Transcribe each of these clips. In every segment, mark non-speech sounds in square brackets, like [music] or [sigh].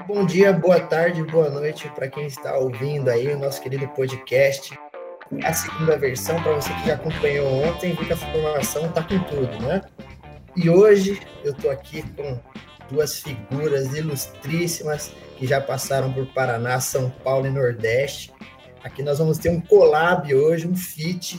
Bom dia, boa tarde, boa noite para quem está ouvindo aí o nosso querido podcast. A segunda versão, para você que já acompanhou ontem, viu que a formação está com tudo, né? E hoje eu estou aqui com duas figuras ilustríssimas que já passaram por Paraná, São Paulo e Nordeste. Aqui nós vamos ter um collab hoje, um feat,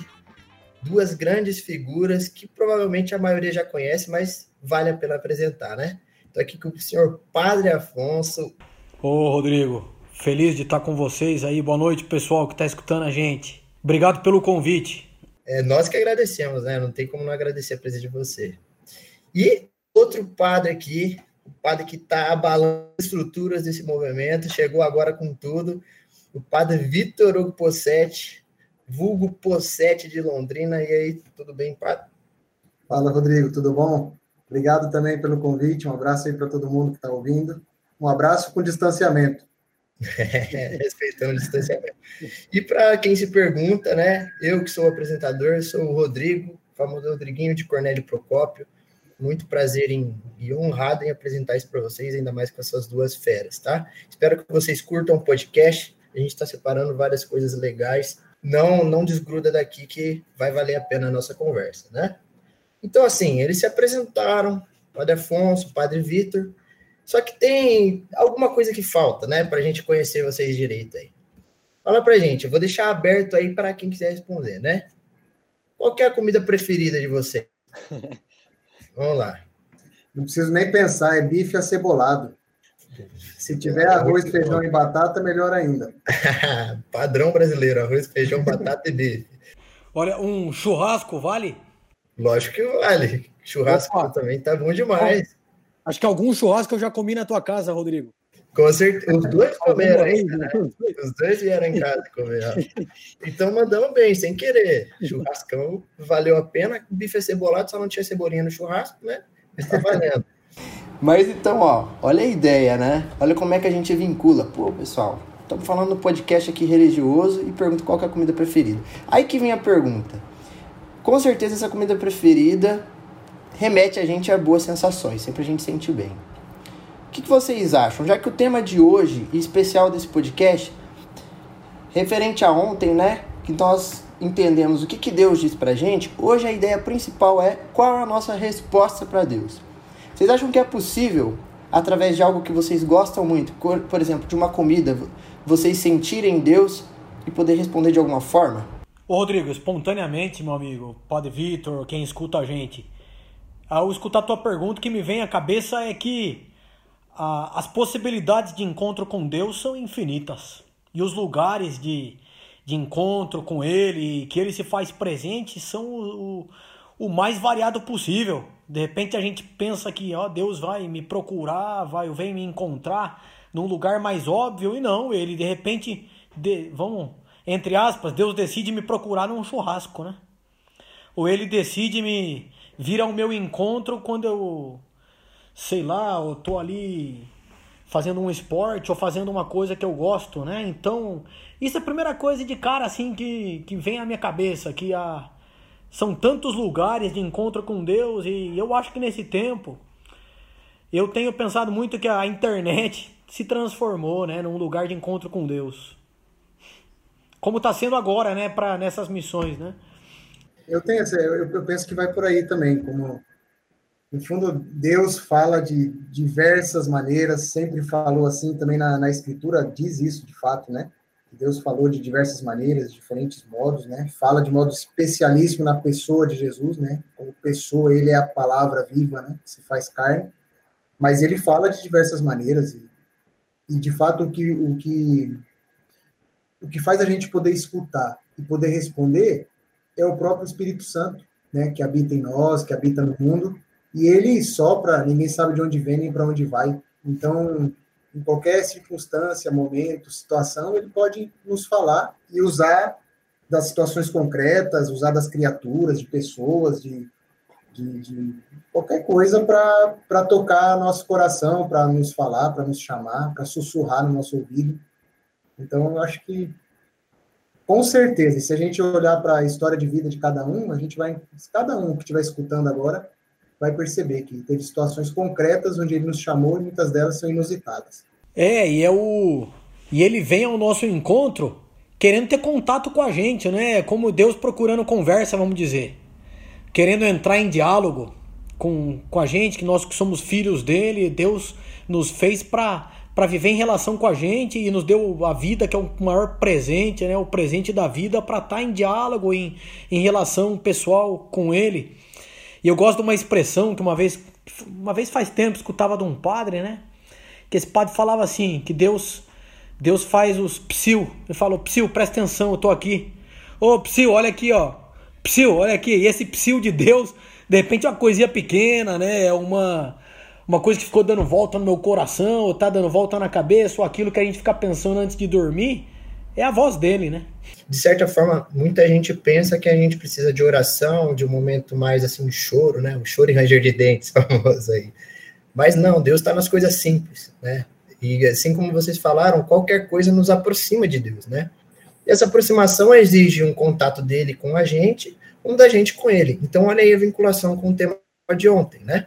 duas grandes figuras que provavelmente a maioria já conhece, mas vale a pena apresentar, né? Estou aqui com o senhor Padre Afonso. Ô, Rodrigo, feliz de estar com vocês aí. Boa noite, pessoal que está escutando a gente. Obrigado pelo convite. É nós que agradecemos, né? Não tem como não agradecer a presença de você. E outro padre aqui, o padre que está abalando as estruturas desse movimento, chegou agora com tudo, o padre Vitor Hugo Possetti, vulgo Possetti de Londrina. E aí, tudo bem, padre? Fala, Rodrigo, tudo bom? Obrigado também pelo convite. Um abraço aí para todo mundo que está ouvindo. Um abraço com distanciamento. [laughs] respeitando o distanciamento. E para quem se pergunta, né? Eu que sou o apresentador, sou o Rodrigo, famoso Rodriguinho de Cornélio Procópio. Muito prazer em, e honrado em apresentar isso para vocês, ainda mais com essas duas feras, tá? Espero que vocês curtam o podcast. A gente está separando várias coisas legais. Não, não desgruda daqui que vai valer a pena a nossa conversa, né? Então, assim, eles se apresentaram, Padre Afonso, Padre Vitor, só que tem alguma coisa que falta, né, para a gente conhecer vocês direito aí. Fala pra gente, eu vou deixar aberto aí para quem quiser responder, né? Qual é a comida preferida de vocês? [laughs] Vamos lá. Não preciso nem pensar, é bife acebolado. Se tiver arroz, feijão e batata, melhor ainda. [laughs] Padrão brasileiro, arroz, feijão, batata e bife. Olha, um churrasco vale? Lógico que vale. Churrasco Opa. também tá bom demais. Acho que algum churrasco eu já comi na tua casa, Rodrigo. Com certeza. Os dois comeram ainda, né? Os dois vieram em casa comer. Então mandamos bem, sem querer. Churrascão valeu a pena. Bife cebolado, só não tinha cebolinha no churrasco, né? Mas tá valendo. Mas então, ó, olha a ideia, né? Olha como é que a gente vincula. Pô, pessoal, estamos falando no podcast aqui religioso e pergunta qual é a comida preferida. Aí que vem a pergunta. Com certeza essa comida preferida remete a gente a boas sensações, sempre a gente sente bem. O que, que vocês acham? Já que o tema de hoje, e especial desse podcast, referente a ontem, né? Que nós entendemos o que, que Deus diz pra gente, hoje a ideia principal é qual é a nossa resposta para Deus. Vocês acham que é possível, através de algo que vocês gostam muito, por exemplo, de uma comida, vocês sentirem Deus e poder responder de alguma forma? Ô Rodrigo, espontaneamente, meu amigo, Padre Vitor, quem escuta a gente, ao escutar a tua pergunta, o que me vem à cabeça é que ah, as possibilidades de encontro com Deus são infinitas. E os lugares de, de encontro com Ele, que Ele se faz presente, são o, o, o mais variado possível. De repente a gente pensa que ó, Deus vai me procurar, vai vem me encontrar num lugar mais óbvio, e não, Ele de repente, de, vamos entre aspas, Deus decide me procurar num churrasco, né? Ou ele decide me vir ao meu encontro quando eu, sei lá, eu tô ali fazendo um esporte ou fazendo uma coisa que eu gosto, né? Então, isso é a primeira coisa de cara assim que, que vem à minha cabeça, que a, são tantos lugares de encontro com Deus e eu acho que nesse tempo eu tenho pensado muito que a internet se transformou, né, num lugar de encontro com Deus como está sendo agora, né, para nessas missões, né? Eu tenho eu, eu penso que vai por aí também, como no fundo Deus fala de diversas maneiras, sempre falou assim também na, na escritura diz isso de fato, né? Deus falou de diversas maneiras, diferentes modos, né? Fala de modo especialíssimo na pessoa de Jesus, né? Como pessoa, ele é a palavra viva, né? Que se faz carne. Mas ele fala de diversas maneiras e, e de fato o que o que o que faz a gente poder escutar e poder responder é o próprio Espírito Santo, né, que habita em nós, que habita no mundo, e ele sopra, ninguém sabe de onde vem nem para onde vai. Então, em qualquer circunstância, momento, situação, ele pode nos falar e usar das situações concretas, usar das criaturas, de pessoas, de, de, de qualquer coisa para tocar nosso coração, para nos falar, para nos chamar, para sussurrar no nosso ouvido. Então, eu acho que, com certeza, se a gente olhar para a história de vida de cada um, a gente vai, cada um que estiver escutando agora, vai perceber que teve situações concretas onde ele nos chamou e muitas delas são inusitadas. É, e é o. E ele vem ao nosso encontro querendo ter contato com a gente, né? Como Deus procurando conversa, vamos dizer. Querendo entrar em diálogo com, com a gente, que nós que somos filhos dele, Deus nos fez para para viver em relação com a gente e nos deu a vida, que é o maior presente, né? o presente da vida, para estar tá em diálogo, em, em relação pessoal com ele. E eu gosto de uma expressão que uma vez, uma vez faz tempo, escutava de um padre, né? Que esse padre falava assim, que Deus Deus faz os psil. Ele falou, psil, presta atenção, eu tô aqui. Ô, psil, olha aqui, ó. Psil, olha aqui. E esse psil de Deus, de repente é uma coisinha pequena, né? É uma uma coisa que ficou dando volta no meu coração, ou tá dando volta na cabeça, ou aquilo que a gente fica pensando antes de dormir, é a voz dele, né? De certa forma, muita gente pensa que a gente precisa de oração, de um momento mais assim, de choro, né? O choro e ranger de dentes, [laughs] famoso aí. Mas não, Deus está nas coisas simples, né? E assim como vocês falaram, qualquer coisa nos aproxima de Deus, né? E essa aproximação exige um contato dele com a gente, um da gente com ele. Então, olha aí a vinculação com o tema de ontem, né?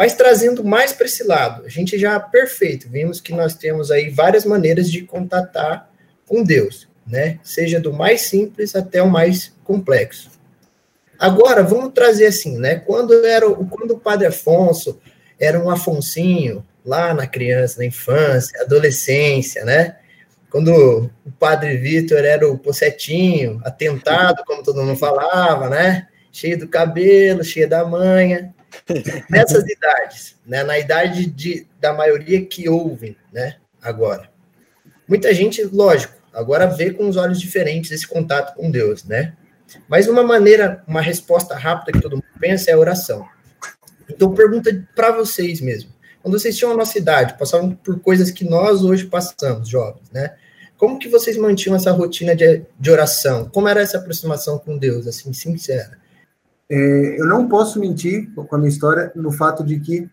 Mas trazendo mais para esse lado, a gente já perfeito, vimos que nós temos aí várias maneiras de contatar com Deus, né? Seja do mais simples até o mais complexo. Agora, vamos trazer assim, né? Quando era quando o Padre Afonso era um Afonsinho, lá na criança, na infância, adolescência, né? Quando o Padre Vitor era o pocetinho, atentado, como todo mundo falava, né? Cheio do cabelo, cheio da manha. [laughs] Nessas idades, né, na idade de, da maioria que ouvem, né, agora. Muita gente, lógico, agora vê com os olhos diferentes esse contato com Deus, né? Mas uma maneira, uma resposta rápida que todo mundo pensa é a oração. Então, pergunta para vocês mesmo. Quando vocês tinham a nossa idade, passavam por coisas que nós hoje passamos, jovens, né? Como que vocês mantinham essa rotina de, de oração? Como era essa aproximação com Deus, assim, sincera? É, eu não posso mentir com a minha história no fato de que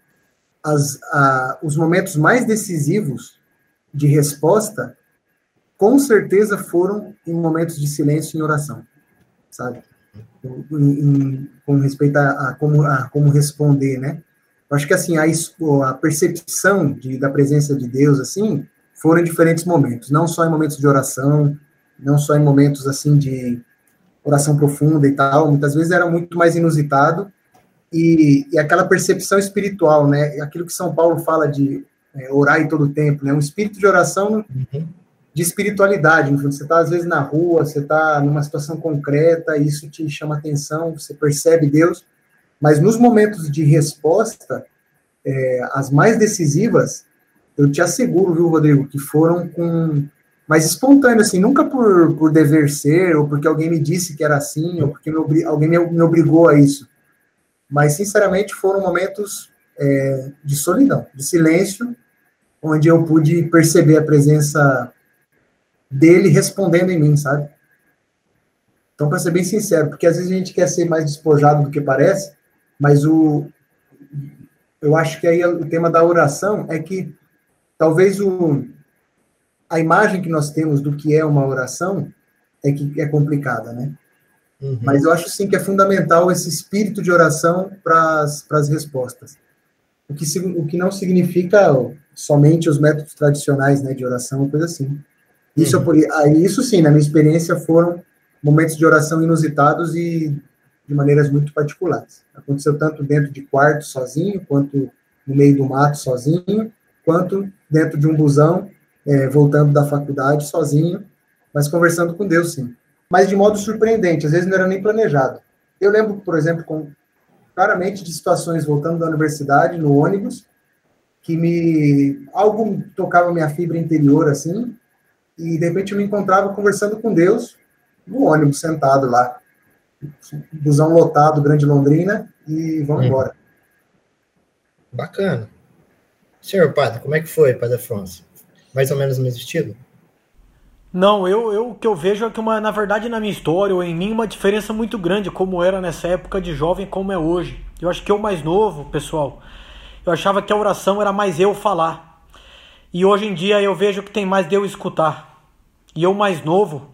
as, a, os momentos mais decisivos de resposta, com certeza foram em momentos de silêncio e oração, sabe? Em, em, com respeito a, a, como, a como responder, né? Eu acho que assim a, a percepção de, da presença de Deus assim foram em diferentes momentos, não só em momentos de oração, não só em momentos assim de oração profunda e tal, muitas vezes era muito mais inusitado, e, e aquela percepção espiritual, né, aquilo que São Paulo fala de é, orar em todo o tempo, né, um espírito de oração uhum. de espiritualidade, você está às vezes na rua, você está numa situação concreta, isso te chama atenção, você percebe Deus, mas nos momentos de resposta, é, as mais decisivas, eu te asseguro, viu, Rodrigo, que foram com mas espontâneo, assim, nunca por, por dever ser, ou porque alguém me disse que era assim, ou porque me, alguém me, me, obrigou a isso. Mas, sinceramente, foram momentos é, de solidão, de silêncio, onde eu pude perceber a presença dele respondendo em mim, sabe? Então, para ser bem sincero, porque às vezes a gente quer ser mais despojado do que parece, mas o, eu acho que aí o tema da oração é que talvez o, a imagem que nós temos do que é uma oração é que é complicada, né? Uhum. Mas eu acho sim que é fundamental esse espírito de oração para as respostas. O que, o que não significa somente os métodos tradicionais né, de oração, coisa assim. Isso, uhum. isso sim, na minha experiência, foram momentos de oração inusitados e de maneiras muito particulares. Aconteceu tanto dentro de quarto sozinho, quanto no meio do mato sozinho, quanto dentro de um busão é, voltando da faculdade sozinho, mas conversando com Deus, sim. Mas de modo surpreendente, às vezes não era nem planejado. Eu lembro, por exemplo, com, claramente de situações voltando da universidade, no ônibus, que me algo tocava minha fibra interior assim, e de repente eu me encontrava conversando com Deus no ônibus sentado lá, busão lotado, Grande Londrina, e vamos hum. embora. Bacana. Senhor padre, como é que foi, Padre Afonso? Mais ou menos no mesmo estilo? Não, eu, eu o que eu vejo é que uma, na verdade na minha história ou em mim uma diferença muito grande como era nessa época de jovem como é hoje. Eu acho que eu mais novo, pessoal, eu achava que a oração era mais eu falar. E hoje em dia eu vejo que tem mais de eu escutar. E eu mais novo,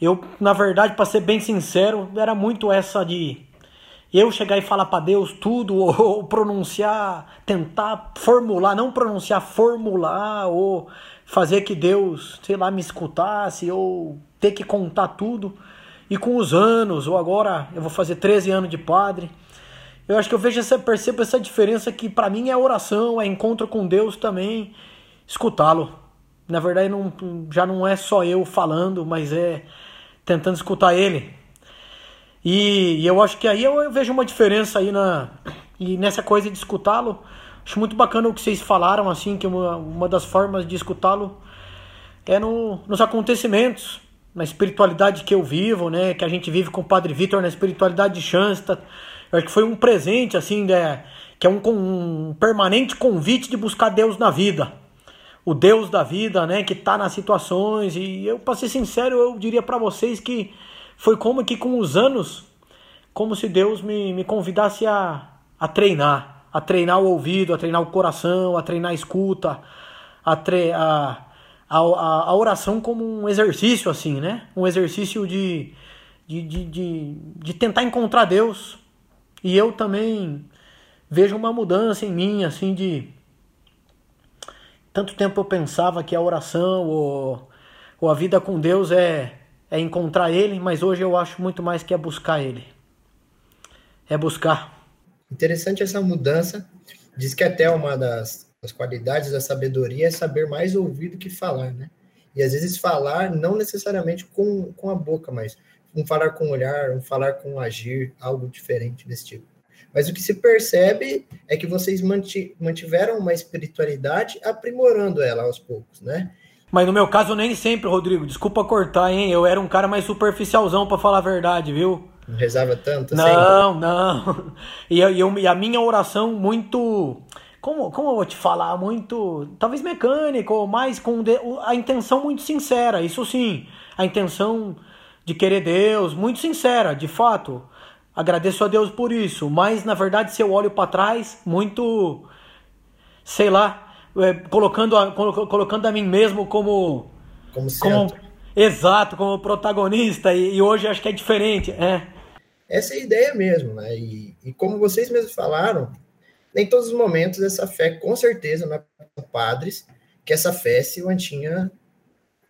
eu na verdade para ser bem sincero, era muito essa de eu chegar e falar para Deus tudo, [laughs] ou, pronunciar, tentar formular, não pronunciar, formular, ou fazer que Deus, sei lá, me escutasse, ou ter que contar tudo. E com os anos, ou agora eu vou fazer 13 anos de padre, eu acho que eu vejo essa, percebo essa diferença que para mim é oração, é encontro com Deus também, escutá-lo. Na verdade, não, já não é só eu falando, mas é tentando escutar ele. E, e eu acho que aí eu, vejo uma diferença aí na e nessa coisa de escutá-lo. Acho muito bacana o que vocês falaram, assim, que uma, uma das formas de escutá-lo é no, nos acontecimentos, na espiritualidade que eu vivo, né? Que a gente vive com o Padre Vitor na espiritualidade de Shansta. Eu acho que foi um presente, assim, né, que é um, um permanente convite de buscar Deus na vida o Deus da vida, né, que está nas situações. E eu, para ser sincero, eu diria para vocês que foi como que com os anos, como se Deus me, me convidasse a, a treinar, a treinar o ouvido, a treinar o coração, a treinar a escuta, a, tre a, a, a oração como um exercício, assim, né? Um exercício de, de, de, de, de tentar encontrar Deus. E eu também vejo uma mudança em mim, assim, de tanto tempo eu pensava que a oração ou, ou a vida com Deus é, é encontrar Ele, mas hoje eu acho muito mais que é buscar Ele. É buscar. Interessante essa mudança. Diz que até uma das, das qualidades da sabedoria é saber mais ouvir do que falar, né? E às vezes falar não necessariamente com, com a boca, mas um falar com o olhar, um falar com o agir, algo diferente desse tipo. Mas o que se percebe é que vocês mantiveram uma espiritualidade aprimorando ela aos poucos, né? Mas no meu caso nem sempre, Rodrigo. Desculpa cortar, hein? Eu era um cara mais superficialzão para falar a verdade, viu? Não rezava tanto? Não, sempre. não. [laughs] E, eu, e a minha oração muito como, como eu vou te falar, muito, talvez mecânico, mas com de, a intenção muito sincera, isso sim, a intenção de querer Deus, muito sincera, de fato. Agradeço a Deus por isso, mas na verdade se eu olho para trás, muito sei lá, é, colocando a, colocando a mim mesmo como como, como exato, como protagonista e, e, hoje acho que é diferente, é. Essa é a ideia mesmo, né? E, e como vocês mesmos falaram, em todos os momentos essa fé com certeza não é para padres, que essa fé se mantinha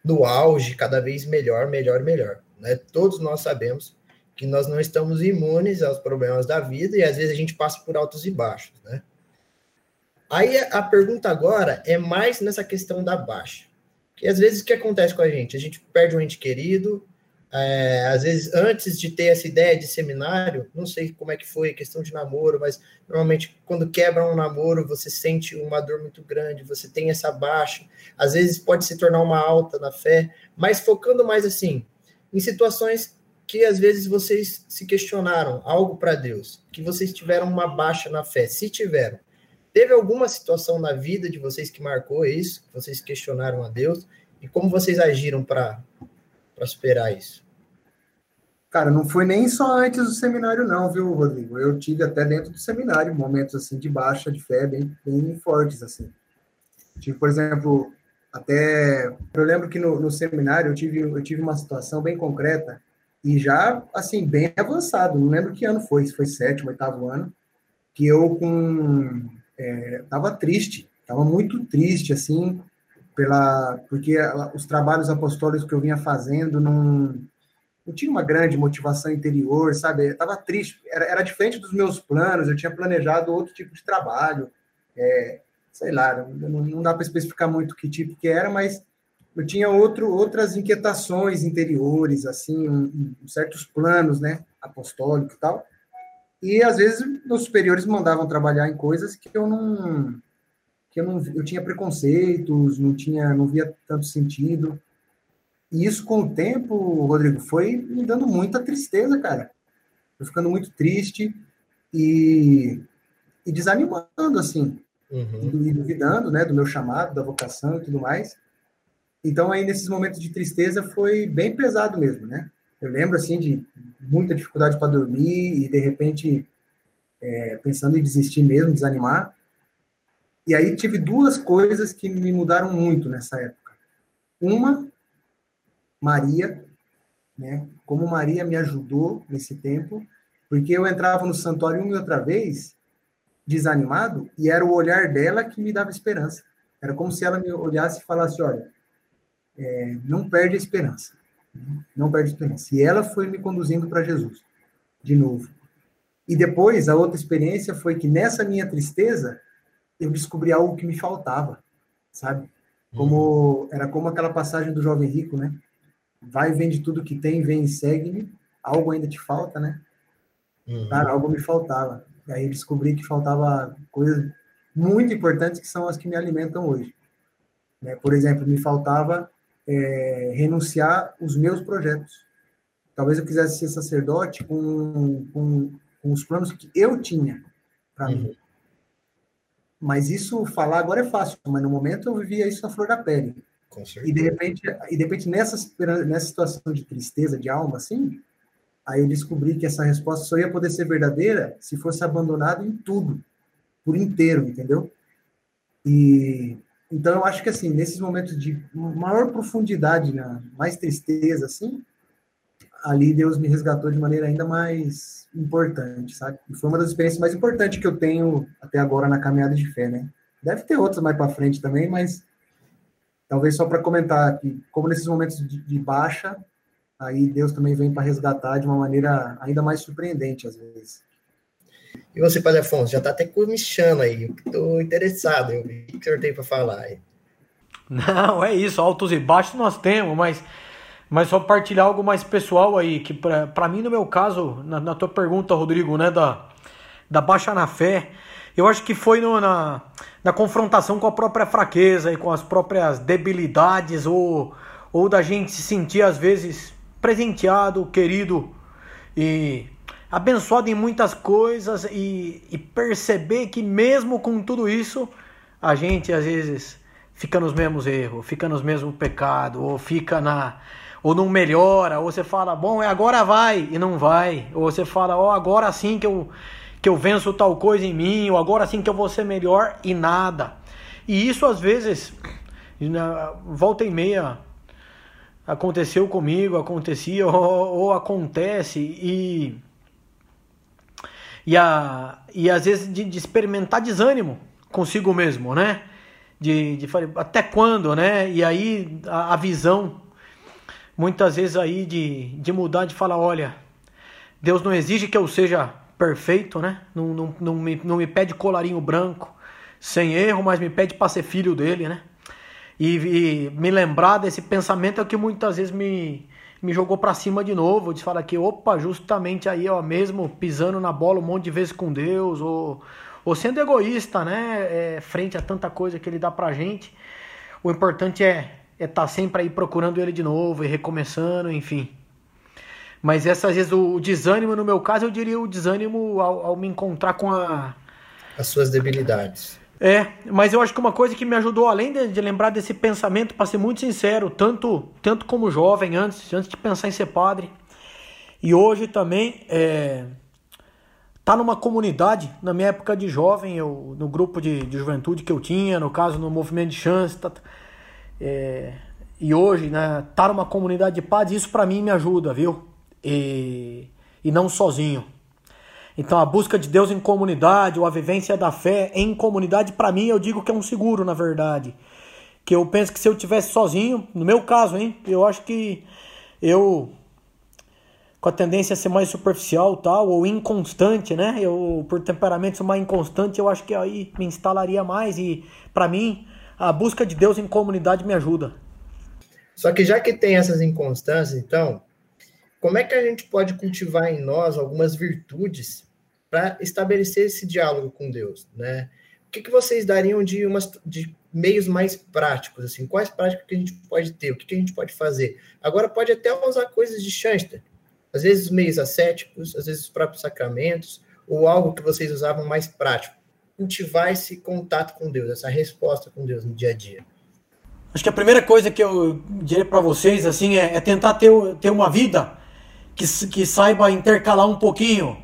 no auge, cada vez melhor, melhor, melhor, né? Todos nós sabemos que nós não estamos imunes aos problemas da vida e às vezes a gente passa por altos e baixos, né? Aí a pergunta agora é mais nessa questão da baixa. Que às vezes o que acontece com a gente? A gente perde um ente querido, é, às vezes antes de ter essa ideia de seminário, não sei como é que foi a questão de namoro, mas normalmente quando quebra um namoro, você sente uma dor muito grande, você tem essa baixa, às vezes pode se tornar uma alta na fé, mas focando mais assim, em situações que às vezes vocês se questionaram algo para Deus, que vocês tiveram uma baixa na fé, se tiveram. Teve alguma situação na vida de vocês que marcou isso, que vocês questionaram a Deus, e como vocês agiram para superar isso? Cara, não foi nem só antes do seminário, não, viu, Rodrigo? Eu tive até dentro do seminário momentos assim de baixa de fé bem, bem fortes, assim. Tive, por exemplo, até. Eu lembro que no, no seminário eu tive, eu tive uma situação bem concreta e já, assim, bem avançado. Não lembro que ano foi, se foi sétimo, oitavo ano, que eu com... É, tava triste, tava muito triste, assim, pela porque os trabalhos apostólicos que eu vinha fazendo não, não tinha uma grande motivação interior, sabe? Eu tava triste, era, era diferente dos meus planos, eu tinha planejado outro tipo de trabalho, é, sei lá, não, não dá para especificar muito que tipo que era, mas eu tinha outro, outras inquietações interiores, assim, um, um, certos planos, né, apostólicos e tal. E às vezes meus superiores mandavam trabalhar em coisas que eu não que eu não eu tinha preconceitos, não tinha, não via tanto sentido. E isso com o tempo, Rodrigo, foi me dando muita tristeza, cara. Eu ficando muito triste e, e desanimando assim, uhum. e duvidando, né, do meu chamado, da vocação e tudo mais. Então, aí, nesses momentos de tristeza, foi bem pesado mesmo, né? Eu lembro, assim, de muita dificuldade para dormir e, de repente, é, pensando em desistir mesmo, desanimar. E aí tive duas coisas que me mudaram muito nessa época. Uma, Maria, né? Como Maria me ajudou nesse tempo. Porque eu entrava no santuário uma e outra vez, desanimado, e era o olhar dela que me dava esperança. Era como se ela me olhasse e falasse: olha, é, não perde a esperança. Não perde a esperança. E ela foi me conduzindo para Jesus, de novo. E depois, a outra experiência foi que nessa minha tristeza, eu descobri algo que me faltava, sabe? Como era como aquela passagem do jovem rico, né? Vai, vende tudo que tem, vem e segue-me. Algo ainda te falta, né? Uhum. Cara, algo me faltava. E aí descobri que faltava coisas muito importantes que são as que me alimentam hoje. Né? Por exemplo, me faltava é, renunciar os meus projetos. Talvez eu quisesse ser sacerdote com, com, com os planos que eu tinha para uhum. mim. Mas isso falar agora é fácil, mas no momento eu vivia isso na flor da pele. E de repente, e de repente nessa, nessa situação de tristeza, de alma, assim, aí eu descobri que essa resposta só ia poder ser verdadeira se fosse abandonado em tudo, por inteiro, entendeu? E então eu acho que assim, nesses momentos de maior profundidade, né, mais tristeza, assim, ali Deus me resgatou de maneira ainda mais importante, sabe? E foi uma das experiências mais importantes que eu tenho até agora na caminhada de fé, né? Deve ter outras mais para frente também, mas talvez só para comentar que, como nesses momentos de, de, baixa, aí Deus também vem para resgatar de uma maneira ainda mais surpreendente às vezes. E você, Padre Afonso, já está até comichando aí, estou interessado, vi o que o senhor tem para falar. Não, é isso, altos e baixos nós temos, mas mas só partilhar algo mais pessoal aí, que para mim, no meu caso, na, na, tua pergunta, Rodrigo, né, da, da baixa na fé, eu acho que foi no, na, na confrontação com a própria fraqueza e com as próprias debilidades, ou, ou da gente se sentir, às vezes, presenteado, querido e abençoado em muitas coisas e, e perceber que mesmo com tudo isso, a gente, às vezes, fica nos mesmos erros, fica nos mesmos pecados, ou fica na ou não melhora, ou você fala, bom, é agora vai e não vai, ou você fala, ó, oh, agora sim que eu que eu venço tal coisa em mim, ou agora sim que eu vou ser melhor e nada. E isso às vezes volta e meia aconteceu comigo, acontecia [laughs] ou, ou acontece e e, a, e às vezes de, de experimentar desânimo consigo mesmo, né? De, de até quando, né? E aí a, a visão muitas vezes aí de, de mudar, de falar, olha, Deus não exige que eu seja perfeito, né? Não, não, não, me, não me pede colarinho branco, sem erro, mas me pede para ser filho dele, né? E, e, me lembrar desse pensamento é que muitas vezes me, me jogou para cima de novo, de falar que, opa, justamente aí, ó, mesmo pisando na bola um monte de vezes com Deus, ou, ou sendo egoísta, né? É, frente a tanta coisa que ele dá pra gente, o importante é é estar tá sempre aí procurando ele de novo e recomeçando, enfim. Mas essas vezes o desânimo, no meu caso, eu diria o desânimo ao, ao me encontrar com a... as suas debilidades. É, mas eu acho que uma coisa que me ajudou, além de, de lembrar desse pensamento, para ser muito sincero, tanto, tanto como jovem, antes, antes de pensar em ser padre, e hoje também, é, tá numa comunidade, na minha época de jovem, eu, no grupo de, de juventude que eu tinha, no caso no movimento de chance, tá, é, e hoje, né, tá numa comunidade de paz, isso para mim me ajuda, viu? E, e não sozinho. Então a busca de Deus em comunidade, ou a vivência da fé em comunidade, para mim eu digo que é um seguro, na verdade. Que eu penso que se eu tivesse sozinho, no meu caso, hein, eu acho que eu com a tendência a ser mais superficial, tal, ou inconstante, né? Eu por temperamento sou mais inconstante, eu acho que aí me instalaria mais e para mim a busca de Deus em comunidade me ajuda. Só que já que tem essas inconstâncias, então, como é que a gente pode cultivar em nós algumas virtudes para estabelecer esse diálogo com Deus, né? O que, que vocês dariam de, umas, de meios mais práticos, assim? Quais práticas que a gente pode ter? O que, que a gente pode fazer? Agora, pode até usar coisas de Shanster. Às vezes, meios ascéticos, às vezes, os próprios sacramentos, ou algo que vocês usavam mais prático cultivar esse contato com Deus, essa resposta com Deus no dia a dia? Acho que a primeira coisa que eu diria para vocês assim é, é, tentar ter, ter uma vida que, que saiba intercalar um pouquinho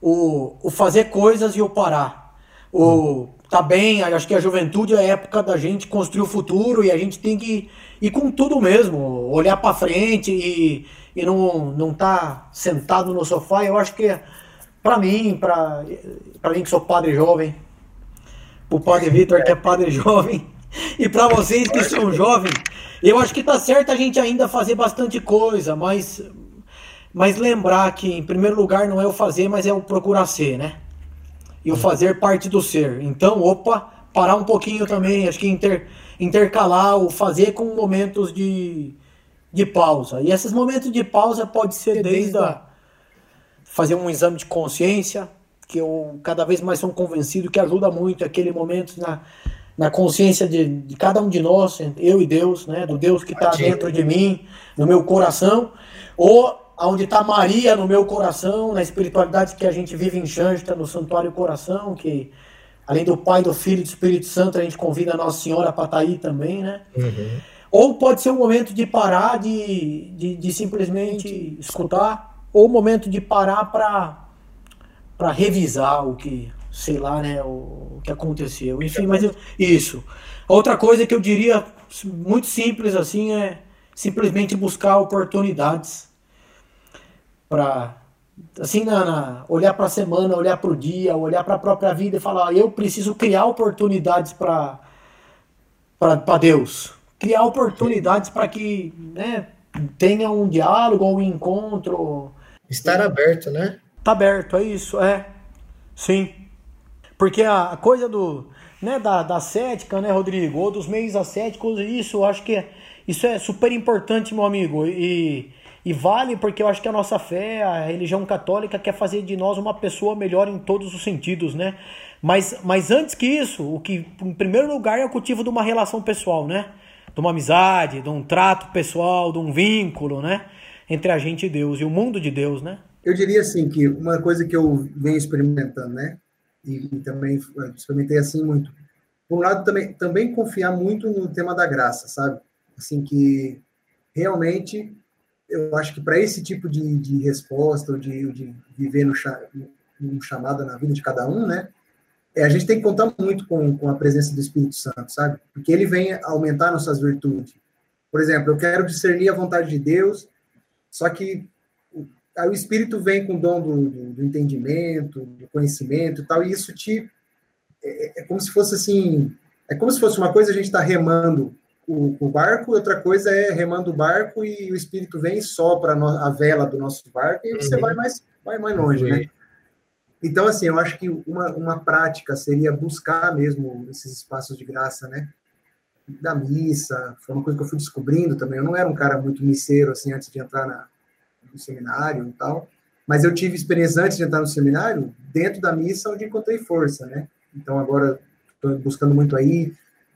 o, o fazer coisas e o parar. O tá bem, acho que a juventude é a época da gente construir o futuro e a gente tem que ir com tudo mesmo, olhar para frente e, e não não tá sentado no sofá. Eu acho que para mim, para mim que sou padre jovem, o padre Vitor que é padre [laughs] jovem, e para vocês que são jovens, eu acho que tá certo a gente ainda fazer bastante coisa, mas, mas lembrar que, em primeiro lugar, não é o fazer, mas é o procurar ser, né? E o fazer parte do ser. Então, opa, parar um pouquinho também, acho que inter, intercalar o fazer com momentos de, de pausa. E esses momentos de pausa pode ser desde a fazer um exame de consciência, que eu cada vez mais sou convencido que ajuda muito aquele momento na, na consciência de, de cada um de nós, eu e Deus, né, do Deus que está dentro de mim, no meu coração, ou onde está Maria no meu coração, na espiritualidade que a gente vive em Xangsta, no Santuário Coração, que além do Pai, do Filho e do Espírito Santo, a gente convida a Nossa Senhora para estar tá aí também, né? Uhum. Ou pode ser um momento de parar, de, de, de simplesmente escutar ou o momento de parar para revisar o que, sei lá, né, o, o que aconteceu. Enfim, mas eu, isso. Outra coisa que eu diria muito simples assim é simplesmente buscar oportunidades para assim na, na olhar para a semana, olhar para o dia, olhar para a própria vida e falar, eu preciso criar oportunidades para para Deus, criar oportunidades para que, né, tenha um diálogo ou um encontro Estar aberto, né? Tá aberto, é isso, é. Sim. Porque a coisa do, né, da, da cética, né, Rodrigo, ou dos meios ascéticos, isso eu acho que é, isso é super importante, meu amigo. E, e vale porque eu acho que a nossa fé, a religião católica, quer fazer de nós uma pessoa melhor em todos os sentidos, né? Mas, mas antes que isso, o que em primeiro lugar é o cultivo de uma relação pessoal, né? De uma amizade, de um trato pessoal, de um vínculo, né? entre a gente e Deus e o mundo de Deus, né? Eu diria assim que uma coisa que eu venho experimentando, né? E, e também experimentei assim muito. Por um lado, também, também confiar muito no tema da graça, sabe? Assim que realmente eu acho que para esse tipo de, de resposta, ou de, de viver no, no chamado na vida de cada um, né? É, a gente tem que contar muito com, com a presença do Espírito Santo, sabe? Porque ele vem aumentar nossas virtudes. Por exemplo, eu quero discernir a vontade de Deus, só que aí o Espírito vem com o dom do, do, do entendimento, do conhecimento e tal, e isso te. É, é, como se fosse assim. É como se fosse uma coisa a gente está remando o, o, barco, outra coisa é remando o barco e o Espírito vem e sopra a vela do nosso barco e você uhum. vai mais, vai mais longe, né? Então, assim, eu acho que uma, uma prática seria buscar mesmo esses espaços de graça, né? da missa, foi uma coisa que eu fui descobrindo também. Eu não era um cara muito misseiro, assim, antes de entrar na, no seminário e tal, mas eu tive experiência antes de entrar no seminário, dentro da missa, onde encontrei força, né? Então, agora, estou buscando muito aí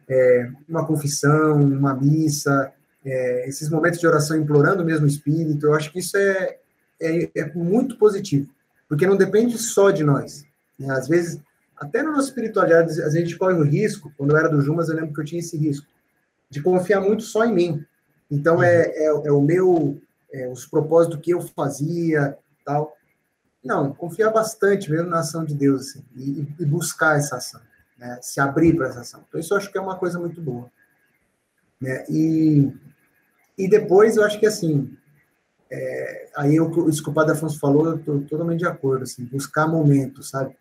é, uma confissão, uma missa, é, esses momentos de oração implorando mesmo o Espírito, eu acho que isso é, é, é muito positivo, porque não depende só de nós. Né? Às vezes, até na nossa espiritualidade, a gente corre o risco, quando eu era do Jumas, eu lembro que eu tinha esse risco, de confiar muito só em mim. Então, é, é, é o meu, é, os propósitos que eu fazia, tal. Não, confiar bastante mesmo na ação de Deus, assim, e, e buscar essa ação, né? se abrir para essa ação. Então, isso eu acho que é uma coisa muito boa. Né? E, e depois, eu acho que, assim, é, aí o, isso que o Padre Afonso falou, eu estou totalmente de acordo, assim, buscar momentos, sabe?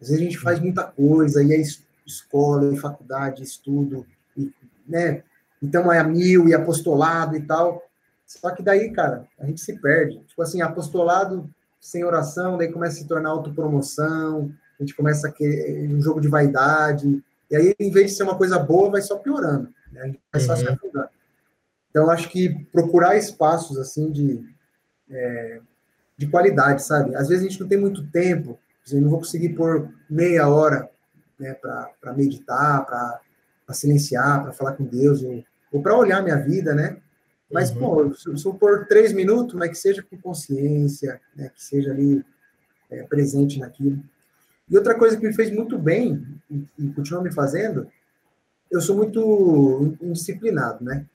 Às vezes a gente faz muita coisa, e é escola, e faculdade, estudo, e, né? Então é mil e apostolado e tal. Só que daí, cara, a gente se perde. Tipo assim, apostolado sem oração, daí começa a se tornar autopromoção, a gente começa a querer um jogo de vaidade, e aí, em vez de ser uma coisa boa, vai só piorando, né? A gente vai só uhum. se afundando. Então, acho que procurar espaços, assim, de, é, de qualidade, sabe? Às vezes a gente não tem muito tempo, eu não vou conseguir pôr meia hora né, para meditar, para silenciar, para falar com Deus, ou, ou para olhar minha vida, né? Mas, uhum. pô, se, se eu pôr três minutos, mas que seja com consciência, né, que seja ali é, presente naquilo. E outra coisa que me fez muito bem, e, e continua me fazendo, eu sou muito indisciplinado, né?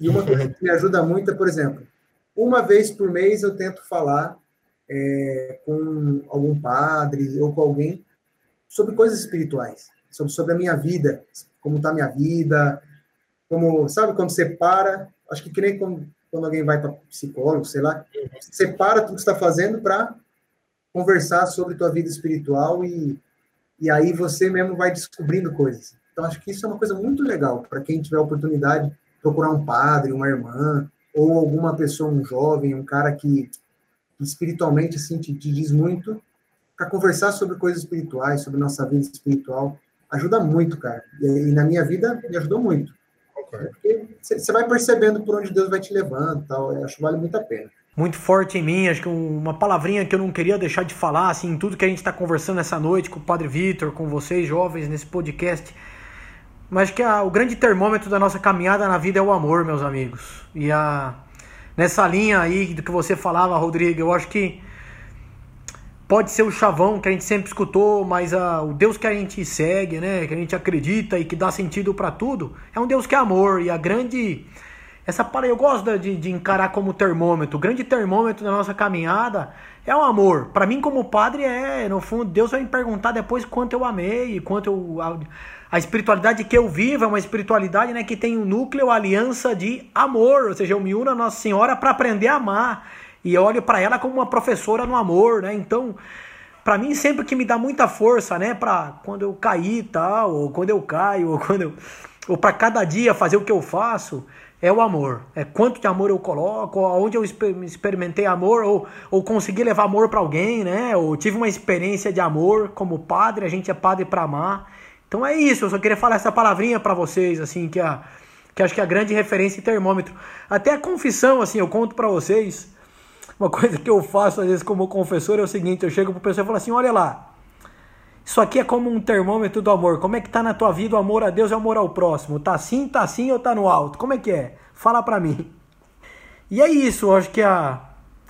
E uma coisa que me ajuda muito é, por exemplo, uma vez por mês eu tento falar é, com algum padre ou com alguém sobre coisas espirituais, sobre, sobre a minha vida, como está a minha vida, como, sabe, quando você para, acho que que nem quando, quando alguém vai para psicólogo, sei lá, você para tudo que está fazendo para conversar sobre tua vida espiritual e, e aí você mesmo vai descobrindo coisas. Então, acho que isso é uma coisa muito legal para quem tiver a oportunidade de procurar um padre, uma irmã, ou alguma pessoa, um jovem, um cara que, espiritualmente assim, te, te diz muito, para conversar sobre coisas espirituais, sobre nossa vida espiritual. Ajuda muito, cara. E, e na minha vida me ajudou muito. Você vai percebendo por onde Deus vai te levando tal. Eu acho que vale muito a pena muito forte em mim, acho que uma palavrinha que eu não queria deixar de falar, assim, tudo que a gente está conversando essa noite com o Padre Vitor, com vocês jovens nesse podcast. Mas que a, o grande termômetro da nossa caminhada na vida é o amor, meus amigos. E a nessa linha aí do que você falava, Rodrigo, eu acho que pode ser o chavão que a gente sempre escutou, mas a, o Deus que a gente segue, né, que a gente acredita e que dá sentido para tudo, é um Deus que é amor e a grande essa para eu gosto de, de encarar como termômetro. O grande termômetro da nossa caminhada é o amor. Para mim, como padre, é, no fundo, Deus vai me perguntar depois quanto eu amei, quanto eu. A, a espiritualidade que eu vivo é uma espiritualidade né, que tem um núcleo, aliança de amor. Ou seja, eu me uno a Nossa Senhora para aprender a amar. E eu olho para ela como uma professora no amor, né? Então, para mim, sempre que me dá muita força, né? Para quando eu cair tal, ou quando eu caio, ou quando eu. Ou para cada dia fazer o que eu faço é o amor. É quanto de amor eu coloco, onde eu experimentei amor, ou, ou consegui levar amor para alguém, né? Ou tive uma experiência de amor como padre, a gente é padre para amar. Então é isso, eu só queria falar essa palavrinha para vocês, assim, que, a, que acho que é a grande referência e termômetro. Até a confissão, assim, eu conto para vocês. Uma coisa que eu faço às vezes como confessor é o seguinte: eu chego pro pessoal e falo assim, olha lá. Isso aqui é como um termômetro do amor. Como é que tá na tua vida o amor a Deus e o amor ao próximo? Tá assim, tá assim ou tá no alto? Como é que é? Fala pra mim. E é isso, eu acho que é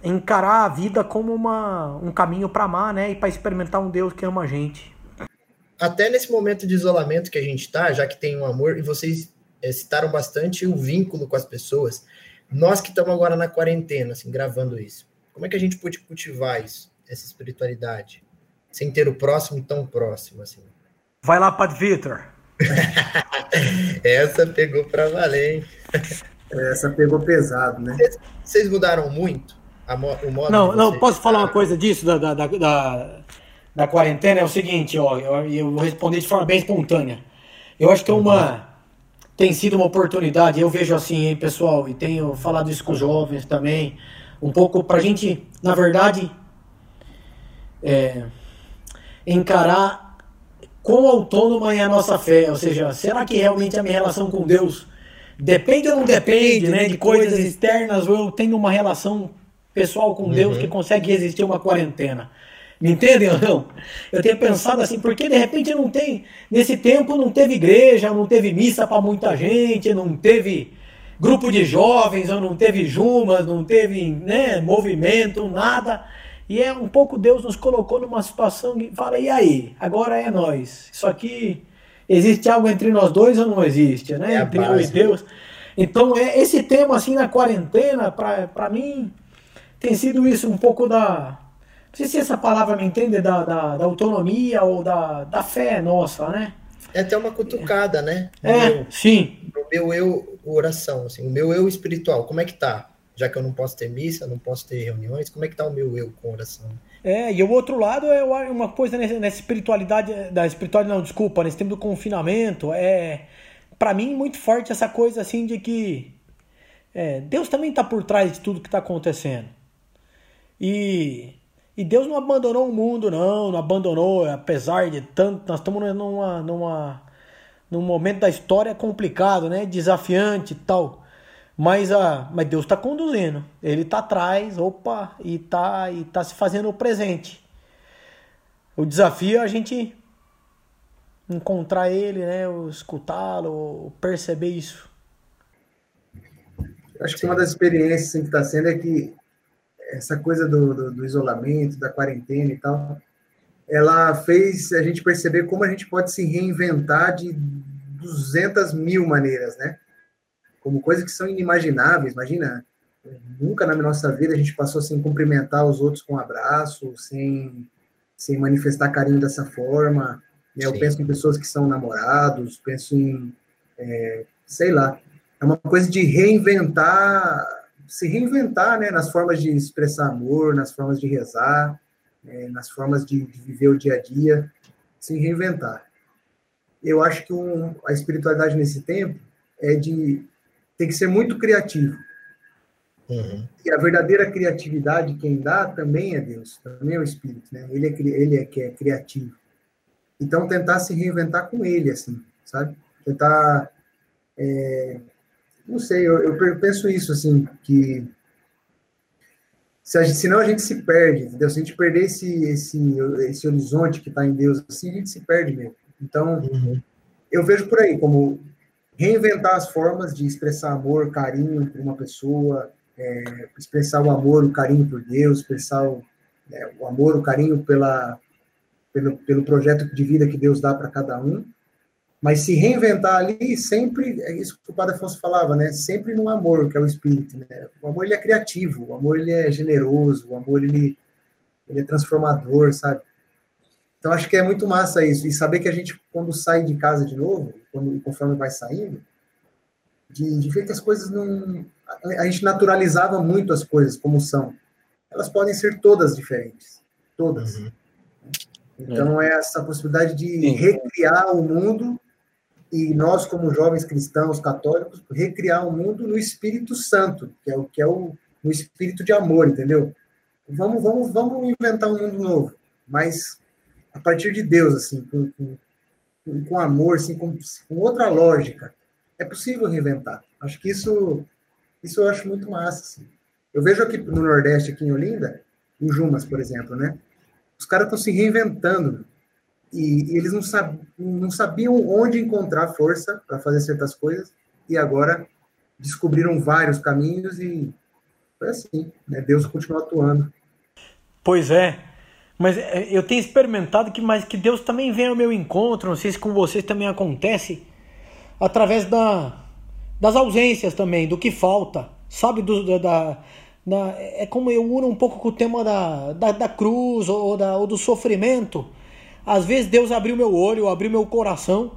encarar a vida como uma, um caminho para amar, né? E para experimentar um Deus que ama a gente. Até nesse momento de isolamento que a gente tá, já que tem um amor, e vocês é, citaram bastante o vínculo com as pessoas. Nós que estamos agora na quarentena, assim, gravando isso, como é que a gente pode cultivar isso, essa espiritualidade? Sem ter o próximo tão próximo, assim. Vai lá, Padre Vitor. [laughs] Essa pegou para valer, hein? Essa pegou pesado, né? Vocês, mudaram muito mo o modo Não, não, posso falar uma coisa disso da, da, da, da, da quarentena? É o seguinte, ó, eu, eu vou responder de forma bem espontânea. Eu acho que é uma tem sido uma oportunidade, eu vejo assim, hein, pessoal, e tenho falado isso com os jovens também, um pouco para a gente, na verdade, é, encarar quão autônoma é a nossa fé, ou seja, será que realmente a minha relação com Deus depende ou não depende, né, de coisas externas, ou eu tenho uma relação pessoal com Deus uhum. que consegue resistir uma quarentena? Me entendem ou não? Eu tenho pensado assim, porque de repente não tem, nesse tempo não teve igreja, não teve missa para muita gente, não teve grupo de jovens, ou não teve jumas, não teve né, movimento, nada. E é um pouco Deus nos colocou numa situação que fala, e aí? Agora é nós. Isso aqui, existe algo entre nós dois ou não existe, né? É entre eu e Deus. Então, é, esse tema, assim, na quarentena, para mim, tem sido isso, um pouco da... Não sei se essa palavra me entende, da, da, da autonomia ou da, da fé nossa, né? É até uma cutucada, né? é, meu, sim. O meu eu oração, assim, o meu eu espiritual, como é que tá? Já que eu não posso ter missa, não posso ter reuniões, como é que tá o meu eu com oração? É, e o outro lado é uma coisa nessa espiritualidade, da espiritualidade, não, desculpa, nesse tempo do confinamento, é, para mim, muito forte essa coisa assim de que é, Deus também está por trás de tudo que está acontecendo. E, e Deus não abandonou o mundo, não, não abandonou, apesar de tanto, nós estamos numa, numa, num momento da história complicado, né, desafiante e tal. Mas, ah, mas Deus está conduzindo. Ele está atrás, opa, e está e tá se fazendo presente. O desafio é a gente encontrar ele, né, escutá-lo, perceber isso. Acho que uma das experiências assim, que está sendo é que essa coisa do, do, do, isolamento, da quarentena e tal, ela fez a gente perceber como a gente pode se reinventar de 200 mil maneiras, né? Como coisas que são inimagináveis. Imagina, nunca na nossa vida a gente passou sem cumprimentar os outros com um abraço, sem, sem manifestar carinho dessa forma. Né? Eu penso em pessoas que são namorados, penso em, é, sei lá, é uma coisa de reinventar, se reinventar, né, nas formas de expressar amor, nas formas de rezar. é, nas formas de, de, viver o dia a dia, se reinventar. Eu acho que um, a espiritualidade nesse tempo é de tem que ser muito criativo. Uhum. E a verdadeira criatividade, quem dá, também é Deus, também é o Espírito, né? Ele é, ele é que é criativo. Então, tentar se reinventar com ele, assim, sabe? Tentar. É, não sei, eu, eu, penso isso, assim, que. Se a gente, senão a gente se perde, entendeu? Se a gente perder esse, esse, esse horizonte que está em Deus, assim, a gente se perde mesmo. Então, uhum. eu vejo por aí como reinventar as formas de expressar amor, carinho por uma pessoa, é, expressar o amor, o carinho por Deus, expressar o, é, o amor, o carinho pela, pelo, pelo projeto de vida que Deus dá para cada um, mas se reinventar ali sempre, é isso que o Padre Afonso falava, né? Sempre no amor, que é o espírito, né? O amor ele é criativo, o amor ele é generoso, o amor ele, ele é transformador, sabe? Então acho que é muito massa isso e saber que a gente quando sai de casa de novo, quando conforme vai saindo, de, de ver que as coisas não a gente naturalizava muito as coisas como são. Elas podem ser todas diferentes, todas. Uhum. Então é. é essa possibilidade de Sim. recriar o mundo e nós como jovens cristãos católicos recriar o mundo no Espírito Santo, que é o que é o no espírito de amor, entendeu? Vamos vamos vamos inventar um mundo novo, mas a partir de Deus assim, com, com, com amor, assim, com, com outra lógica. É possível reinventar. Acho que isso isso eu acho muito massa. Assim. Eu vejo aqui no Nordeste, aqui em Olinda, o Jumas, por exemplo, né? Os caras estão se reinventando e, e eles não, sab, não sabiam onde encontrar força para fazer certas coisas e agora descobriram vários caminhos e foi assim, né? Deus continua atuando. Pois é, mas é, eu tenho experimentado que, mas que Deus também vem ao meu encontro, não sei se com vocês também acontece, através da, das ausências também, do que falta, sabe? Do, da, da, é como eu uno um pouco com o tema da, da, da cruz ou, da, ou do sofrimento. Às vezes Deus abriu meu olho, abriu meu coração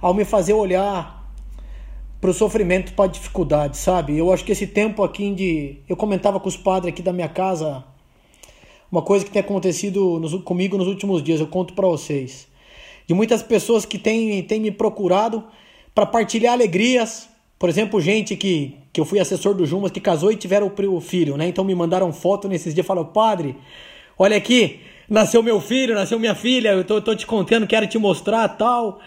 ao me fazer olhar para o sofrimento, para a dificuldade, sabe? Eu acho que esse tempo aqui de. Eu comentava com os padres aqui da minha casa uma coisa que tem acontecido nos, comigo nos últimos dias, eu conto para vocês. De muitas pessoas que têm, têm me procurado para partilhar alegrias, por exemplo, gente que, que eu fui assessor do Jumas, que casou e tiveram o filho, né? Então me mandaram foto nesses dias, falaram, padre, olha aqui, nasceu meu filho, nasceu minha filha, eu tô, tô te contando, quero te mostrar tal.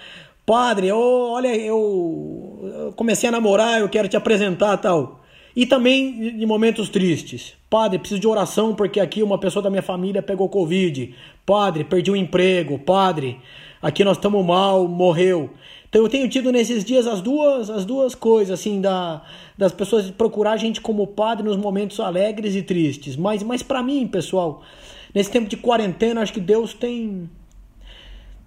Padre, olha, eu, comecei a namorar, eu quero te apresentar tal. E também em momentos tristes. Padre, preciso de oração porque aqui uma pessoa da minha família pegou Covid. Padre, perdi o emprego. Padre, aqui nós estamos mal, morreu. Então eu tenho tido nesses dias as duas, as duas coisas, assim, da, das pessoas procurar a gente como padre nos momentos alegres e tristes. Mas, mas para mim, pessoal, nesse tempo de quarentena, acho que Deus tem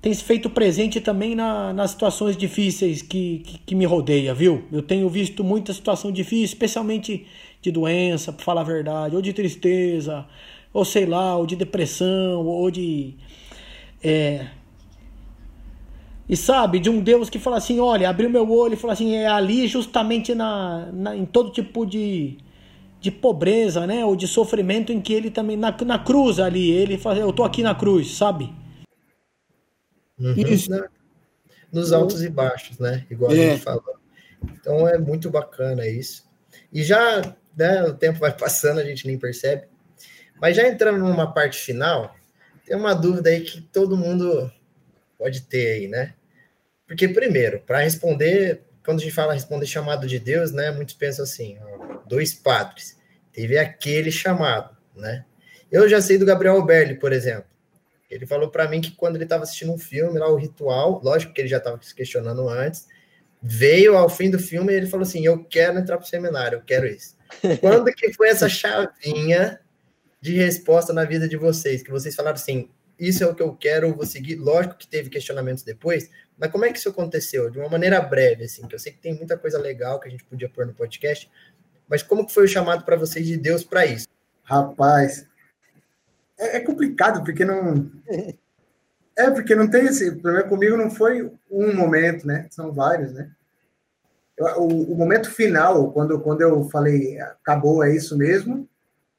tem se feito presente também na, nas situações difíceis que, que, que, me rodeia, viu? Eu tenho visto muita situação difícil, especialmente de doença, para falar a verdade, ou de tristeza, ou sei lá, ou de depressão, ou de é, e sabe, de um Deus que fala assim: olha, abriu meu olho e fala assim: é ali justamente na, na, em todo tipo de, de pobreza, né? Ou de sofrimento em que ele também, na, na cruz ali, ele fala: eu tô aqui na cruz, sabe? Uhum, Isso. Né? Nos altos e baixos, né? Igual é. a gente falou. Então é muito bacana isso. E já, né, o tempo vai passando, a gente nem percebe. Mas já entrando numa parte final, tem uma dúvida aí que todo mundo pode ter aí, né? Porque, primeiro, para responder, quando a gente fala responder chamado de Deus, né? Muitos pensam assim: ó, dois padres, teve aquele chamado, né? Eu já sei do Gabriel Berli, por exemplo. Ele falou para mim que quando ele estava assistindo um filme lá, o Ritual, lógico que ele já estava se questionando antes, veio ao fim do filme e ele falou assim: Eu quero entrar para o seminário, eu quero isso. Quando que foi essa chavinha de resposta na vida de vocês? Que vocês falaram assim: isso é o que eu quero, vou seguir. Lógico que teve questionamentos depois, mas como é que isso aconteceu? De uma maneira breve, assim, que eu sei que tem muita coisa legal que a gente podia pôr no podcast, mas como que foi o chamado para vocês de Deus para isso? Rapaz, é, é, complicado, porque não. É, porque não tem esse. problema comigo não foi um momento, né? São vários, né? O, o momento final, quando, quando eu falei, acabou, é isso mesmo,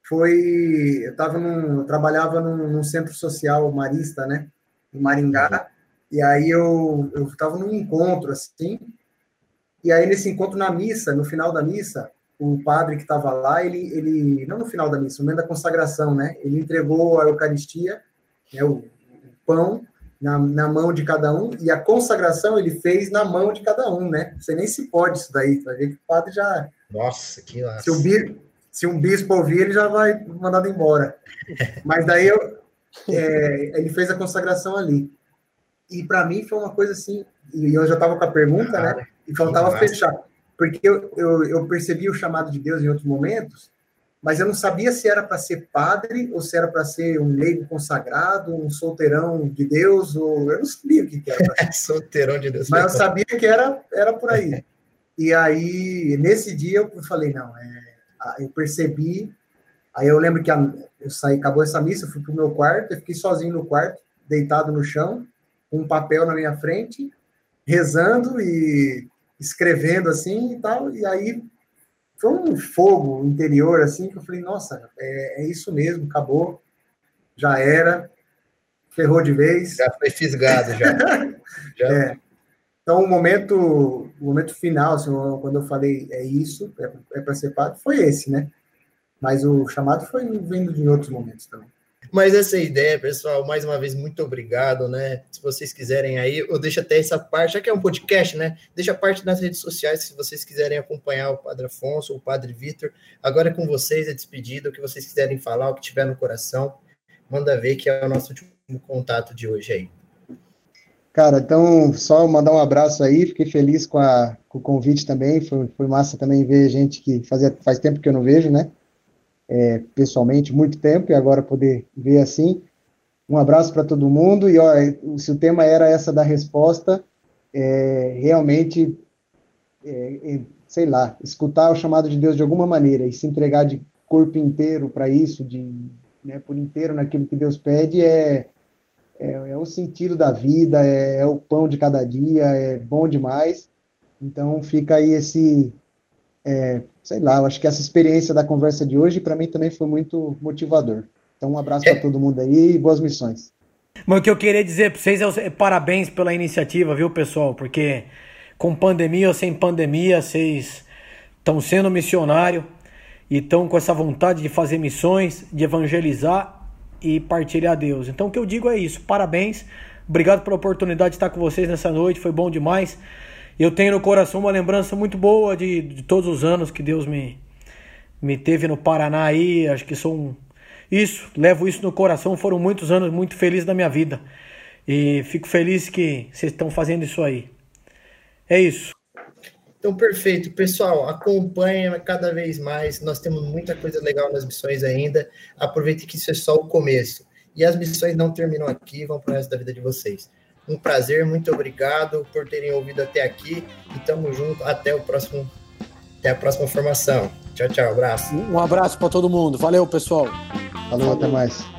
foi. Eu, tava num, eu trabalhava num, num, centro social marista, né? Em Maringá. E aí eu estava num encontro, assim. E aí, nesse encontro na missa, no final da missa, o padre que estava lá, ele, ele. Não no final da missa, no momento da consagração, né? Ele entregou a Eucaristia, né, o, o pão, na, na mão de cada um, e a consagração ele fez na mão de cada um, né? Você nem se pode isso daí, vai ver que o padre já. Nossa, que laço. Se o, se um bispo ouvir, ele já vai mandado embora. [laughs] Mas daí eu, é, ele fez a consagração ali. E para mim foi uma coisa assim, e eu já estava com a pergunta, né? E faltava fechar. Porque eu, eu, eu, percebi o chamado de Deus em outros momentos, mas eu não sabia se era para ser padre ou se era para ser um leigo consagrado, um solteirão de Deus, ou eu não sabia o que, que era. [laughs] solteirão de Deus. Mas eu sabia que era, era por aí. E aí, nesse dia, eu falei, não, é, eu percebi. Aí eu lembro que a, eu saí, acabou essa missa, fui pro meu quarto, eu fiquei sozinho no quarto, deitado no chão, com um papel na minha frente, rezando e escrevendo assim e tal. E aí foi um fogo interior assim que eu falei, nossa, é, é isso mesmo, acabou, já era, ferrou de vez. Já foi fisgado, já. já. [laughs] É. Então, o momento, o momento final, assim, quando eu falei é isso, é, é para ser padre, foi esse, né? Mas o chamado foi vindo de outros momentos também. Mas essa é ideia, pessoal, mais uma vez, muito obrigado, né? Se vocês quiserem aí, eu deixo até essa parte, já que é um podcast, né? Deixa a parte nas redes sociais, se vocês quiserem acompanhar o Padre Afonso o Padre Vitor. Agora é com vocês, é despedida, o que vocês quiserem falar, o que tiver no coração, manda ver que é o nosso último contato de hoje aí. Cara, então, só mandar um abraço aí, fiquei feliz com, a, com o convite também, foi, foi massa também ver gente que fazia, faz tempo que eu não vejo, né, é, pessoalmente, muito tempo, e agora poder ver assim. Um abraço para todo mundo, e ó, se o tema era essa da resposta, é, realmente, é, é, sei lá, escutar o chamado de Deus de alguma maneira e se entregar de corpo inteiro para isso, de, né, por inteiro naquilo que Deus pede, é é, é o sentido da vida, é, é, o pão de cada dia, é bom demais. Então fica aí esse, é, sei lá, eu acho que essa experiência da conversa de hoje para mim também foi muito motivador. Então um abraço para todo mundo aí e boas missões. Mas o que eu queria dizer para vocês é, é parabéns pela iniciativa, viu, pessoal? Porque com pandemia ou sem pandemia, vocês estão sendo missionário e estão com essa vontade de fazer missões, de evangelizar e partilhar a Deus. Então o que eu digo é isso. Parabéns. Obrigado pela oportunidade de estar com vocês nessa noite. Foi bom demais. Eu tenho no coração uma lembrança muito boa de, de todos os anos que Deus me, me teve no Paraná aí. Acho que sou um. Isso, levo isso no coração. Foram muitos anos muito felizes da minha vida. E fico feliz que vocês estão fazendo isso aí. É isso. Então, perfeito. Pessoal, acompanha cada vez mais. Nós temos muita coisa legal nas missões ainda. Aproveite que isso é só o começo. E as missões não terminam aqui, vão para o resto da vida de vocês. Um prazer, muito obrigado por terem ouvido até aqui. E tamo junto. Até o próximo. Até a próxima formação. Tchau, tchau. Abraço. Um abraço para todo mundo. Valeu, pessoal. Falou, Falou. até mais.